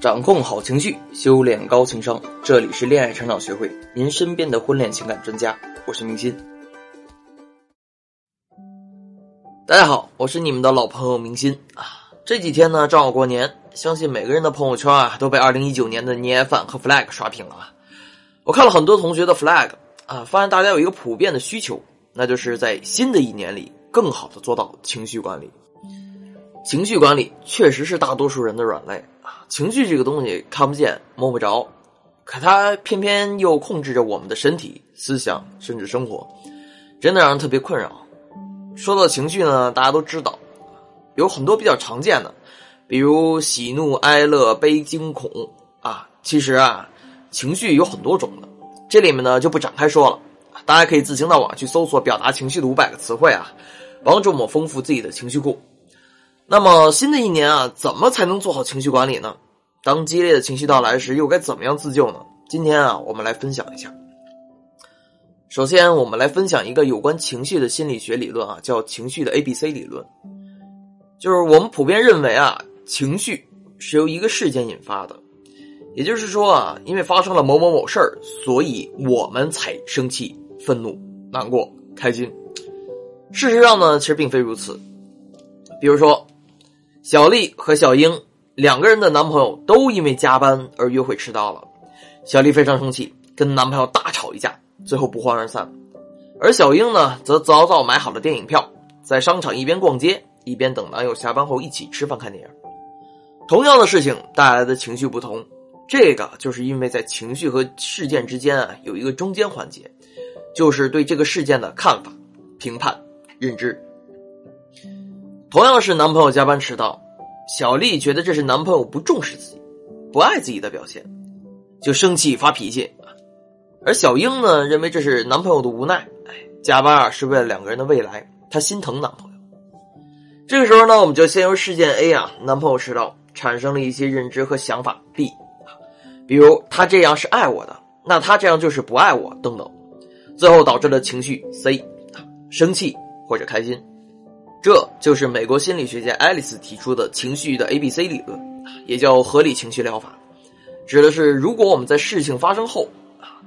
掌控好情绪，修炼高情商。这里是恋爱成长学会，您身边的婚恋情感专家。我是明心。大家好，我是你们的老朋友明心啊。这几天呢，正好过年，相信每个人的朋友圈啊，都被二零一九年的年夜饭和 flag 刷屏了。我看了很多同学的 flag 啊，发现大家有一个普遍的需求，那就是在新的一年里，更好的做到情绪管理。情绪管理确实是大多数人的软肋啊！情绪这个东西看不见摸不着，可它偏偏又控制着我们的身体、思想，甚至生活，真的让人特别困扰。说到情绪呢，大家都知道有很多比较常见的，比如喜怒哀乐悲惊恐啊。其实啊，情绪有很多种的，这里面呢就不展开说了，大家可以自行到网去搜索表达情绪的五百个词汇啊，帮助我们丰富自己的情绪库。那么新的一年啊，怎么才能做好情绪管理呢？当激烈的情绪到来时，又该怎么样自救呢？今天啊，我们来分享一下。首先，我们来分享一个有关情绪的心理学理论啊，叫情绪的 A B C 理论。就是我们普遍认为啊，情绪是由一个事件引发的，也就是说啊，因为发生了某某某事儿，所以我们才生气、愤怒、难过、开心。事实上呢，其实并非如此。比如说。小丽和小英两个人的男朋友都因为加班而约会迟到了，小丽非常生气，跟男朋友大吵一架，最后不欢而散。而小英呢，则早早买好了电影票，在商场一边逛街一边等男友下班后一起吃饭看电影。同样的事情带来的情绪不同，这个就是因为在情绪和事件之间啊有一个中间环节，就是对这个事件的看法、评判、认知。同样是男朋友加班迟到，小丽觉得这是男朋友不重视自己、不爱自己的表现，就生气发脾气；而小英呢，认为这是男朋友的无奈。哎，加班啊是为了两个人的未来，她心疼男朋友。这个时候呢，我们就先由事件 A 啊，男朋友迟到，产生了一些认知和想法 B，比如他这样是爱我的，那他这样就是不爱我等等，最后导致了情绪 C，生气或者开心。这就是美国心理学家爱丽丝提出的情绪的 A B C 理论，也叫合理情绪疗法，指的是如果我们在事情发生后，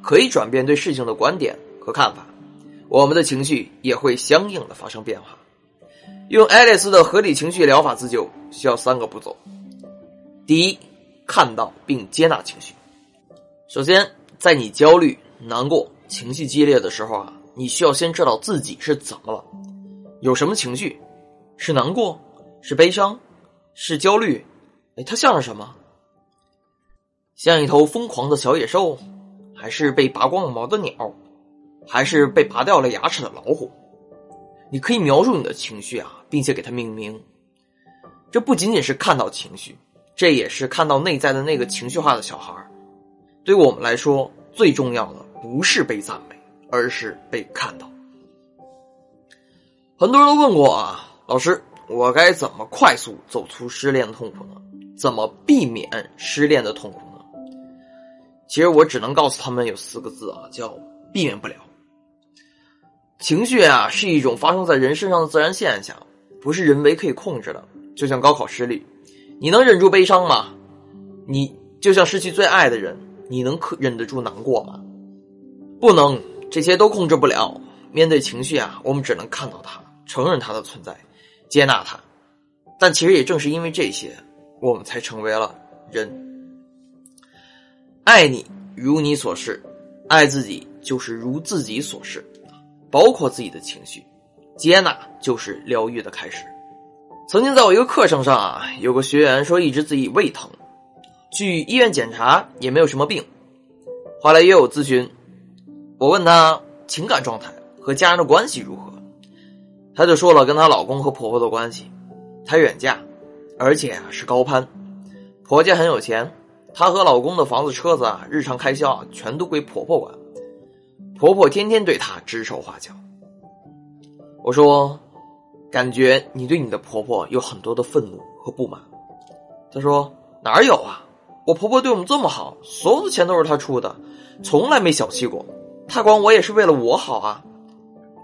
可以转变对事情的观点和看法，我们的情绪也会相应的发生变化。用爱丽丝的合理情绪疗法自救需要三个步骤：第一，看到并接纳情绪。首先，在你焦虑、难过、情绪激烈的时候啊，你需要先知道自己是怎么了。有什么情绪？是难过？是悲伤？是焦虑？哎，它像是什么？像一头疯狂的小野兽，还是被拔光了毛的鸟，还是被拔掉了牙齿的老虎？你可以描述你的情绪啊，并且给它命名。这不仅仅是看到情绪，这也是看到内在的那个情绪化的小孩。对我们来说，最重要的不是被赞美，而是被看到。很多人都问过啊，老师，我该怎么快速走出失恋的痛苦呢？怎么避免失恋的痛苦呢？其实我只能告诉他们有四个字啊，叫避免不了。情绪啊是一种发生在人身上的自然现象，不是人为可以控制的。就像高考失利，你能忍住悲伤吗？你就像失去最爱的人，你能可忍得住难过吗？不能，这些都控制不了。面对情绪啊，我们只能看到它。承认它的存在，接纳它，但其实也正是因为这些，我们才成为了人。爱你如你所示，爱自己就是如自己所示，包括自己的情绪，接纳就是疗愈的开始。曾经在我一个课程上啊，有个学员说一直自己胃疼，去医院检查也没有什么病，后来约我咨询，我问他情感状态和家人的关系如何。她就说了跟她老公和婆婆的关系，她远嫁，而且啊是高攀，婆家很有钱，她和老公的房子车子啊日常开销啊全都归婆婆管，婆婆天天对她指手画脚。我说，感觉你对你的婆婆有很多的愤怒和不满。她说哪有啊，我婆婆对我们这么好，所有的钱都是她出的，从来没小气过，她管我也是为了我好啊。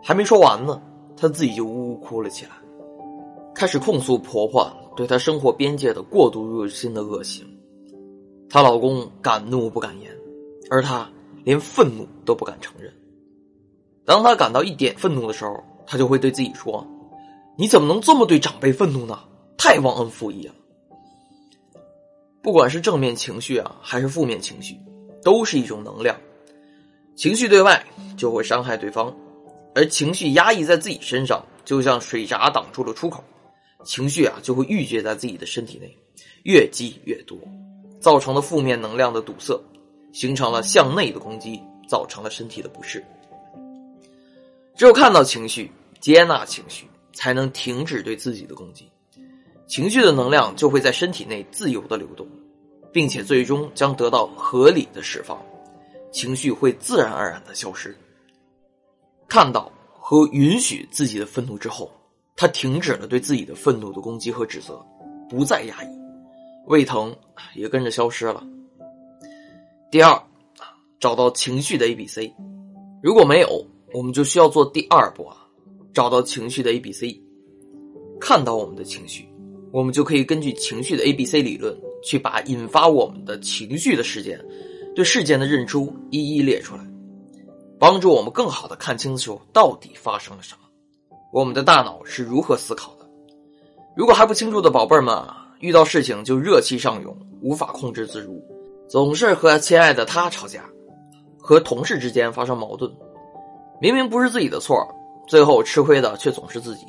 还没说完呢。她自己就呜呜哭了起来，开始控诉婆婆对她生活边界的过度入侵的恶行。她老公敢怒不敢言，而她连愤怒都不敢承认。当她感到一点愤怒的时候，她就会对自己说：“你怎么能这么对长辈愤怒呢？太忘恩负义了。”不管是正面情绪啊，还是负面情绪，都是一种能量。情绪对外就会伤害对方，而情绪压抑在自己身上，就像水闸挡住了出口，情绪啊就会郁结在自己的身体内，越积越多，造成了负面能量的堵塞，形成了向内的攻击，造成了身体的不适。只有看到情绪，接纳情绪，才能停止对自己的攻击。情绪的能量就会在身体内自由的流动，并且最终将得到合理的释放，情绪会自然而然的消失。看到和允许自己的愤怒之后，他停止了对自己的愤怒的攻击和指责，不再压抑，胃疼也跟着消失了。第二，找到情绪的 A B C，如果没有，我们就需要做第二步啊，找到情绪的 A B C，看到我们的情绪。我们就可以根据情绪的 A B C 理论，去把引发我们的情绪的事件，对事件的认出一一列出来，帮助我们更好的看清楚到底发生了什么，我们的大脑是如何思考的。如果还不清楚的宝贝儿们，遇到事情就热气上涌，无法控制自如，总是和亲爱的他吵架，和同事之间发生矛盾，明明不是自己的错，最后吃亏的却总是自己。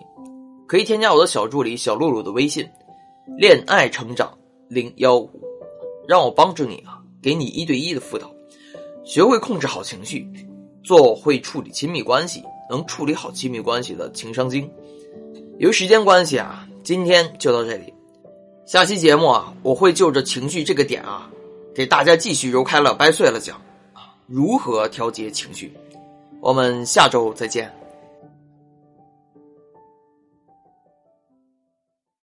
可以添加我的小助理小露露的微信，恋爱成长零幺五，让我帮助你啊，给你一对一的辅导，学会控制好情绪，做会处理亲密关系，能处理好亲密关系的情商精。由于时间关系啊，今天就到这里，下期节目啊，我会就着情绪这个点啊，给大家继续揉开了掰碎了讲啊，如何调节情绪。我们下周再见。